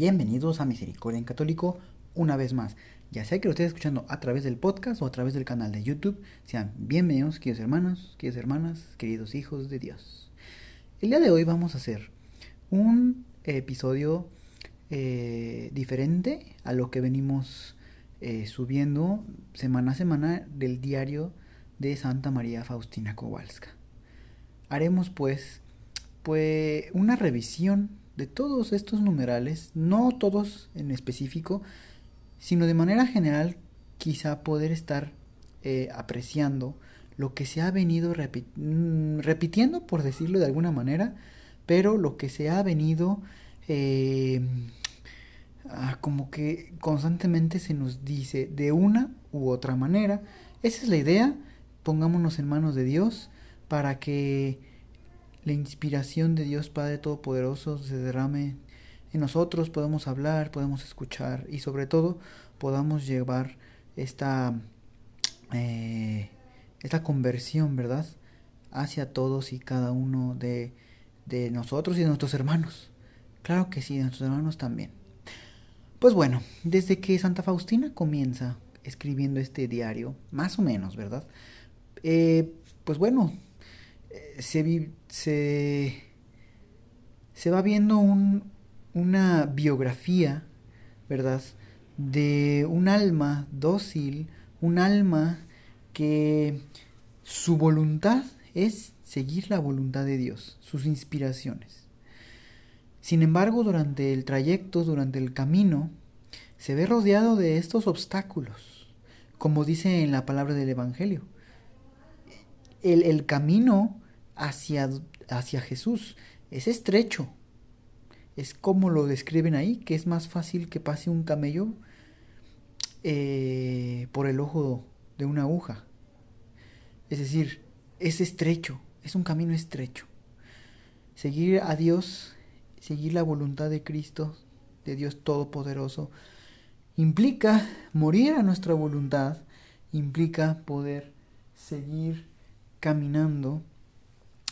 Bienvenidos a Misericordia en Católico una vez más. Ya sea que lo estés escuchando a través del podcast o a través del canal de YouTube, sean bienvenidos, queridos hermanos, queridas hermanas, queridos hijos de Dios. El día de hoy vamos a hacer un episodio eh, diferente a lo que venimos eh, subiendo semana a semana del diario de Santa María Faustina Kowalska. Haremos pues, pues una revisión de todos estos numerales, no todos en específico, sino de manera general quizá poder estar eh, apreciando lo que se ha venido mm, repitiendo, por decirlo de alguna manera, pero lo que se ha venido eh, ah, como que constantemente se nos dice de una u otra manera. Esa es la idea, pongámonos en manos de Dios para que la inspiración de Dios Padre Todopoderoso se derrame en nosotros, podemos hablar, podemos escuchar y sobre todo podamos llevar esta, eh, esta conversión, ¿verdad? Hacia todos y cada uno de, de nosotros y de nuestros hermanos. Claro que sí, de nuestros hermanos también. Pues bueno, desde que Santa Faustina comienza escribiendo este diario, más o menos, ¿verdad? Eh, pues bueno, se, se, se va viendo un, una biografía, ¿verdad? De un alma dócil, un alma que su voluntad es seguir la voluntad de Dios, sus inspiraciones. Sin embargo, durante el trayecto, durante el camino, se ve rodeado de estos obstáculos, como dice en la palabra del Evangelio. El, el camino hacia, hacia Jesús. Es estrecho. Es como lo describen ahí, que es más fácil que pase un camello eh, por el ojo de una aguja. Es decir, es estrecho, es un camino estrecho. Seguir a Dios, seguir la voluntad de Cristo, de Dios Todopoderoso, implica morir a nuestra voluntad, implica poder seguir caminando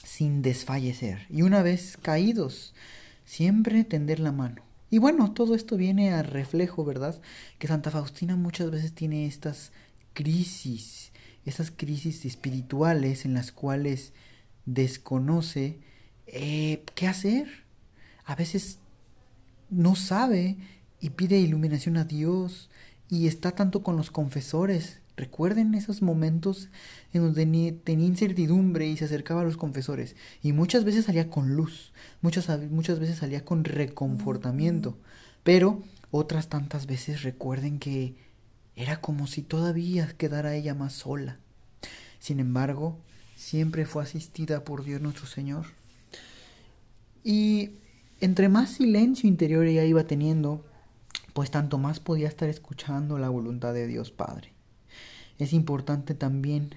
sin desfallecer. Y una vez caídos, siempre tender la mano. Y bueno, todo esto viene a reflejo, ¿verdad? Que Santa Faustina muchas veces tiene estas crisis, esas crisis espirituales en las cuales desconoce eh, qué hacer. A veces no sabe y pide iluminación a Dios y está tanto con los confesores Recuerden esos momentos en donde tenía incertidumbre y se acercaba a los confesores. Y muchas veces salía con luz, muchas, muchas veces salía con reconfortamiento. Pero otras tantas veces recuerden que era como si todavía quedara ella más sola. Sin embargo, siempre fue asistida por Dios nuestro Señor. Y entre más silencio interior ella iba teniendo, pues tanto más podía estar escuchando la voluntad de Dios Padre es importante también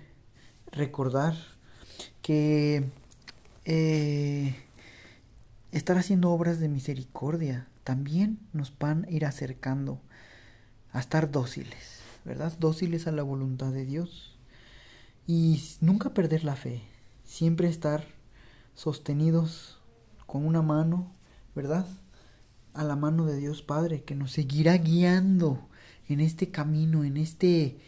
recordar que eh, estar haciendo obras de misericordia también nos van a ir acercando a estar dóciles, ¿verdad? Dóciles a la voluntad de Dios. Y nunca perder la fe, siempre estar sostenidos con una mano, ¿verdad? A la mano de Dios Padre, que nos seguirá guiando en este camino, en este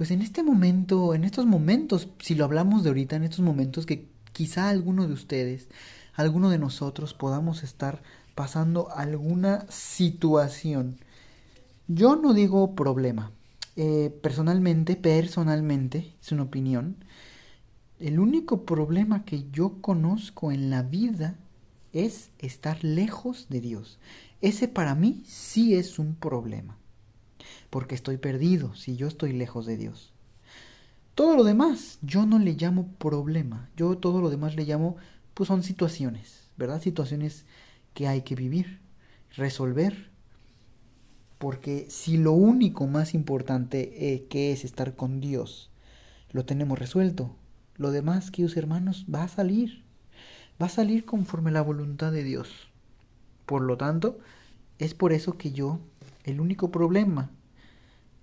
pues en este momento, en estos momentos, si lo hablamos de ahorita, en estos momentos que quizá alguno de ustedes, alguno de nosotros podamos estar pasando alguna situación. Yo no digo problema. Eh, personalmente, personalmente, es una opinión. El único problema que yo conozco en la vida es estar lejos de Dios. Ese para mí sí es un problema porque estoy perdido si yo estoy lejos de Dios. Todo lo demás yo no le llamo problema, yo todo lo demás le llamo, pues son situaciones, ¿verdad? Situaciones que hay que vivir, resolver, porque si lo único más importante eh, que es estar con Dios lo tenemos resuelto, lo demás, queridos hermanos, va a salir, va a salir conforme la voluntad de Dios. Por lo tanto, es por eso que yo, el único problema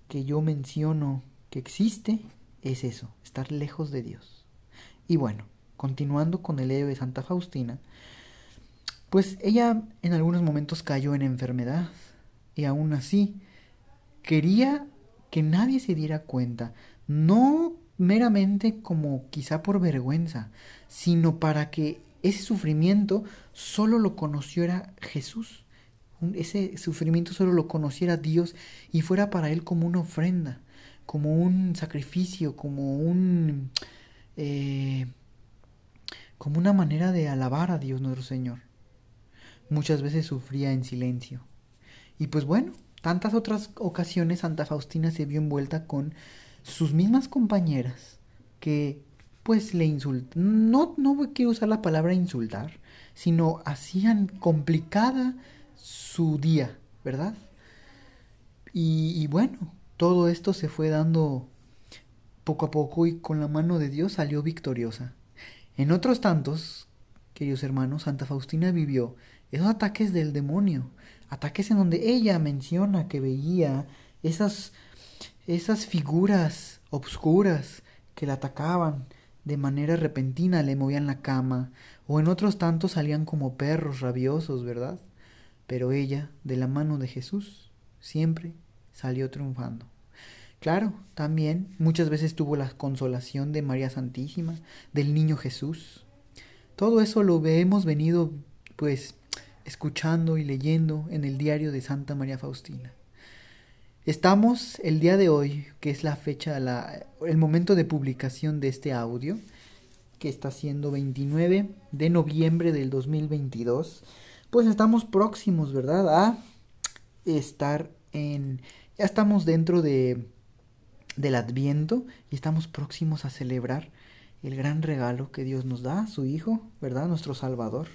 que yo menciono que existe es eso, estar lejos de Dios. Y bueno, continuando con el Evo de Santa Faustina, Pues ella en algunos momentos cayó en enfermedad y aún así quería que nadie se diera cuenta, no meramente como quizá por vergüenza, sino para que ese sufrimiento solo lo conociera Jesús. Ese sufrimiento solo lo conociera Dios y fuera para él como una ofrenda, como un sacrificio, como un eh, como una manera de alabar a Dios nuestro Señor. Muchas veces sufría en silencio. Y pues bueno, tantas otras ocasiones Santa Faustina se vio envuelta con sus mismas compañeras que pues le insultan. No, no quiero usar la palabra insultar, sino hacían complicada su día, ¿verdad? Y, bueno, todo esto se fue dando poco a poco y con la mano de Dios salió victoriosa. En otros tantos, queridos hermanos, Santa Faustina vivió esos ataques del demonio, ataques en donde ella menciona que veía esas, esas figuras obscuras que la atacaban de manera repentina, le movían la cama, o en otros tantos salían como perros rabiosos, ¿verdad? Pero ella, de la mano de Jesús, siempre salió triunfando. Claro, también muchas veces tuvo la consolación de María Santísima, del Niño Jesús. Todo eso lo hemos venido pues escuchando y leyendo en el diario de Santa María Faustina. Estamos el día de hoy, que es la fecha, la, el momento de publicación de este audio, que está siendo 29 de noviembre del 2022, pues estamos próximos, ¿verdad? A estar en... Ya estamos dentro de del Adviento y estamos próximos a celebrar el gran regalo que Dios nos da, su Hijo, ¿verdad? Nuestro Salvador.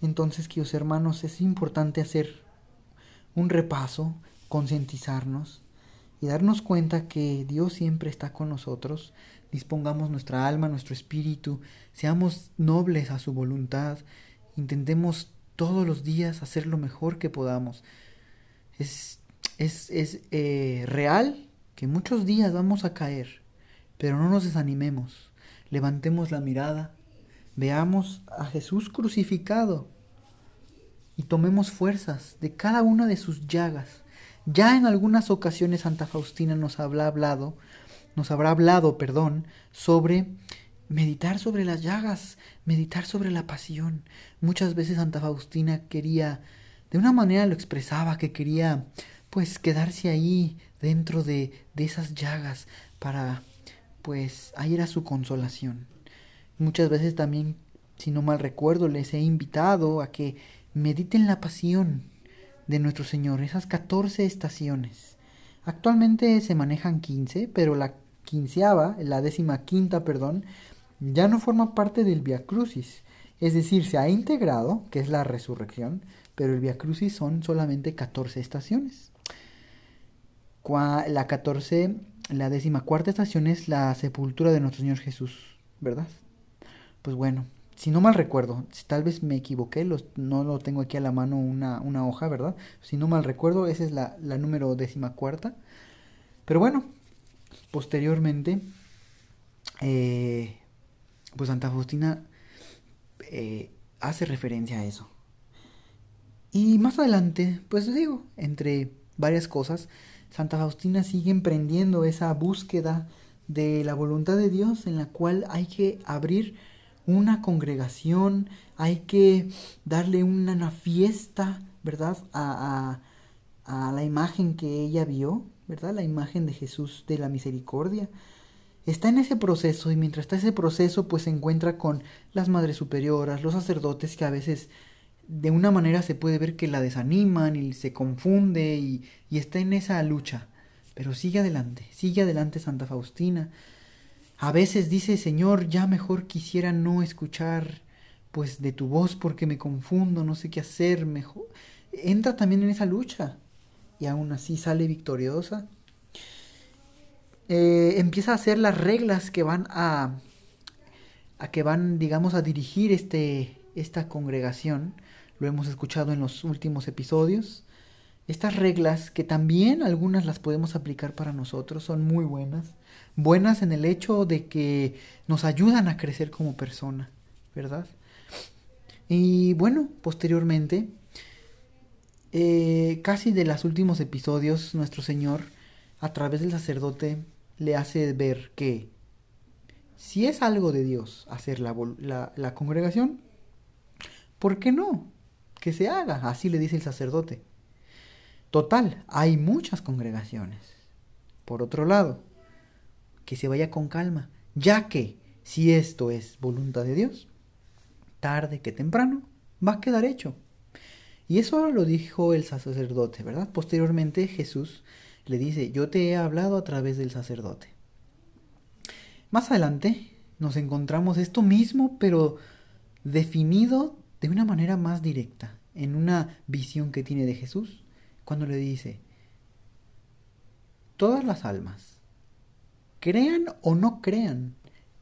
Entonces, queridos hermanos, es importante hacer un repaso, concientizarnos y darnos cuenta que Dios siempre está con nosotros. Dispongamos nuestra alma, nuestro espíritu, seamos nobles a su voluntad, intentemos todos los días hacer lo mejor que podamos. Es, es, es eh, real que muchos días vamos a caer, pero no nos desanimemos. Levantemos la mirada, veamos a Jesús crucificado y tomemos fuerzas de cada una de sus llagas. Ya en algunas ocasiones Santa Faustina nos habrá hablado, nos habrá hablado, perdón, sobre meditar sobre las llagas, meditar sobre la pasión. Muchas veces Santa Faustina quería, de una manera lo expresaba, que quería pues quedarse ahí dentro de, de esas llagas para pues ahí era su consolación. Muchas veces también, si no mal recuerdo, les he invitado a que mediten la pasión de nuestro Señor, esas 14 estaciones. Actualmente se manejan 15, pero la quinceava, la décima quinta, perdón, ya no forma parte del Via Crucis. Es decir, se ha integrado, que es la resurrección, pero el Via Crucis son solamente 14 estaciones. La 14, la décima cuarta estación es la sepultura de nuestro Señor Jesús, ¿verdad? Pues bueno, si no mal recuerdo, si tal vez me equivoqué, no lo tengo aquí a la mano una, una hoja, ¿verdad? Si no mal recuerdo, esa es la, la número décima cuarta. Pero bueno, posteriormente, eh, pues Santa Faustina eh, hace referencia a eso. Y más adelante, pues digo, entre varias cosas, Santa Faustina sigue emprendiendo esa búsqueda de la voluntad de Dios en la cual hay que abrir una congregación, hay que darle una, fiesta, ¿verdad? A, la imagen que ella vio, ¿verdad? La imagen de Jesús de la misericordia. Está en ese proceso y mientras está ese proceso pues se encuentra con las madres superioras, los sacerdotes que a veces de una manera se puede ver que la desaniman y se confunde y, y está en esa lucha. Pero sigue adelante, sigue adelante Santa Faustina. A veces dice, Señor, ya mejor quisiera no escuchar pues de tu voz porque me confundo, no sé qué hacer, mejor. Entra también en esa lucha y aún así sale victoriosa. Eh, empieza a hacer las reglas que van a, que van, digamos, a dirigir este, esta congregación lo hemos escuchado en los últimos episodios. Estas reglas, que también algunas las podemos aplicar para nosotros, son muy buenas. Buenas en el hecho de que nos ayudan a crecer como persona, ¿verdad? Y bueno, posteriormente, eh, casi de los últimos episodios, nuestro Señor, a través del sacerdote, le hace ver que si es algo de Dios hacer la, la, la congregación, ¿por qué no? Que se haga, así le dice el sacerdote. Total, hay muchas congregaciones. Por otro lado, que se vaya con calma, ya que si esto es voluntad de Dios, tarde que temprano va a quedar hecho. Y eso lo dijo el sacerdote, ¿verdad? Posteriormente Jesús le dice, yo te he hablado a través del sacerdote. Más adelante nos encontramos esto mismo, pero definido de una manera más directa, en una visión que tiene de Jesús, cuando le dice, todas las almas, crean o no crean,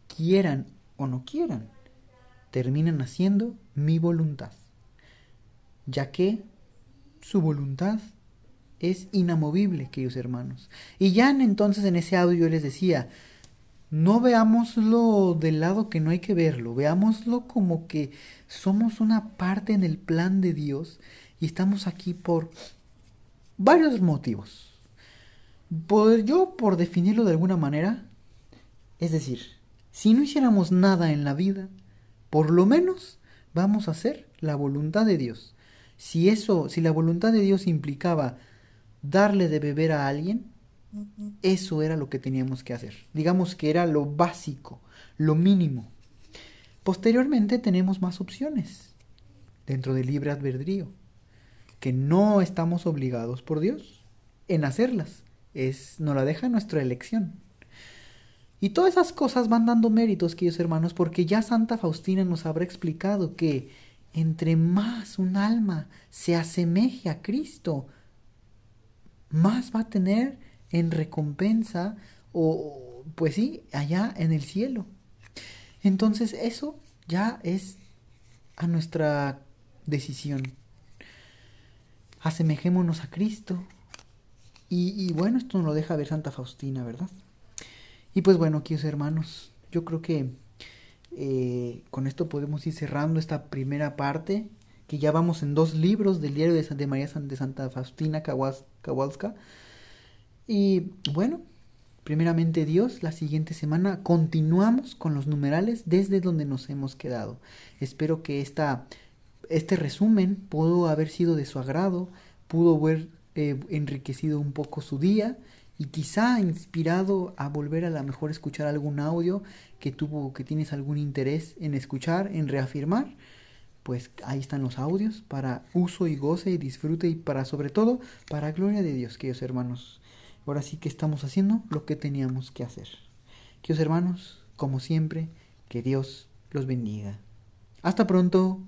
quieran o no quieran, terminan haciendo mi voluntad, ya que su voluntad es inamovible, queridos hermanos. Y ya entonces en ese audio les decía, no veámoslo del lado que no hay que verlo, veámoslo como que somos una parte en el plan de Dios y estamos aquí por varios motivos. Por, yo, por definirlo de alguna manera, es decir, si no hiciéramos nada en la vida, por lo menos vamos a hacer la voluntad de Dios. Si eso, si la voluntad de Dios implicaba darle de beber a alguien, eso era lo que teníamos que hacer. Digamos que era lo básico, lo mínimo. Posteriormente tenemos más opciones dentro del libre albedrío, que no estamos obligados por Dios en hacerlas es, nos la deja nuestra elección. Y todas esas cosas van dando méritos, queridos hermanos, porque ya Santa Faustina nos habrá explicado que entre más un alma se asemeje a Cristo, más va a tener en recompensa o, pues sí, allá en el cielo. Entonces eso ya es a nuestra decisión. Asemejémonos a Cristo, y, bueno, esto nos lo deja ver Santa Faustina, ¿verdad? Y pues bueno, queridos hermanos, yo creo que eh, con esto podemos ir cerrando esta primera parte, ya vamos en dos libros del diario de, Santa María de Santa Faustina Kowalska. Y bueno, primeramente Dios, la siguiente semana continuamos con los numerales desde donde nos hemos quedado. Espero que esta, este resumen pudo haber sido de su agrado, pudo haber eh, enriquecido un poco su día y quizá inspirado a volver a la mejor escuchar algún audio que tuvo, que tienes algún interés en escuchar, en reafirmar, pues ahí están los audios para uso y goce y disfrute y para sobre todo para gloria de Dios, queridos hermanos. Ahora sí que estamos haciendo lo que teníamos que hacer. Queridos hermanos, como siempre, que Dios los bendiga. Hasta pronto.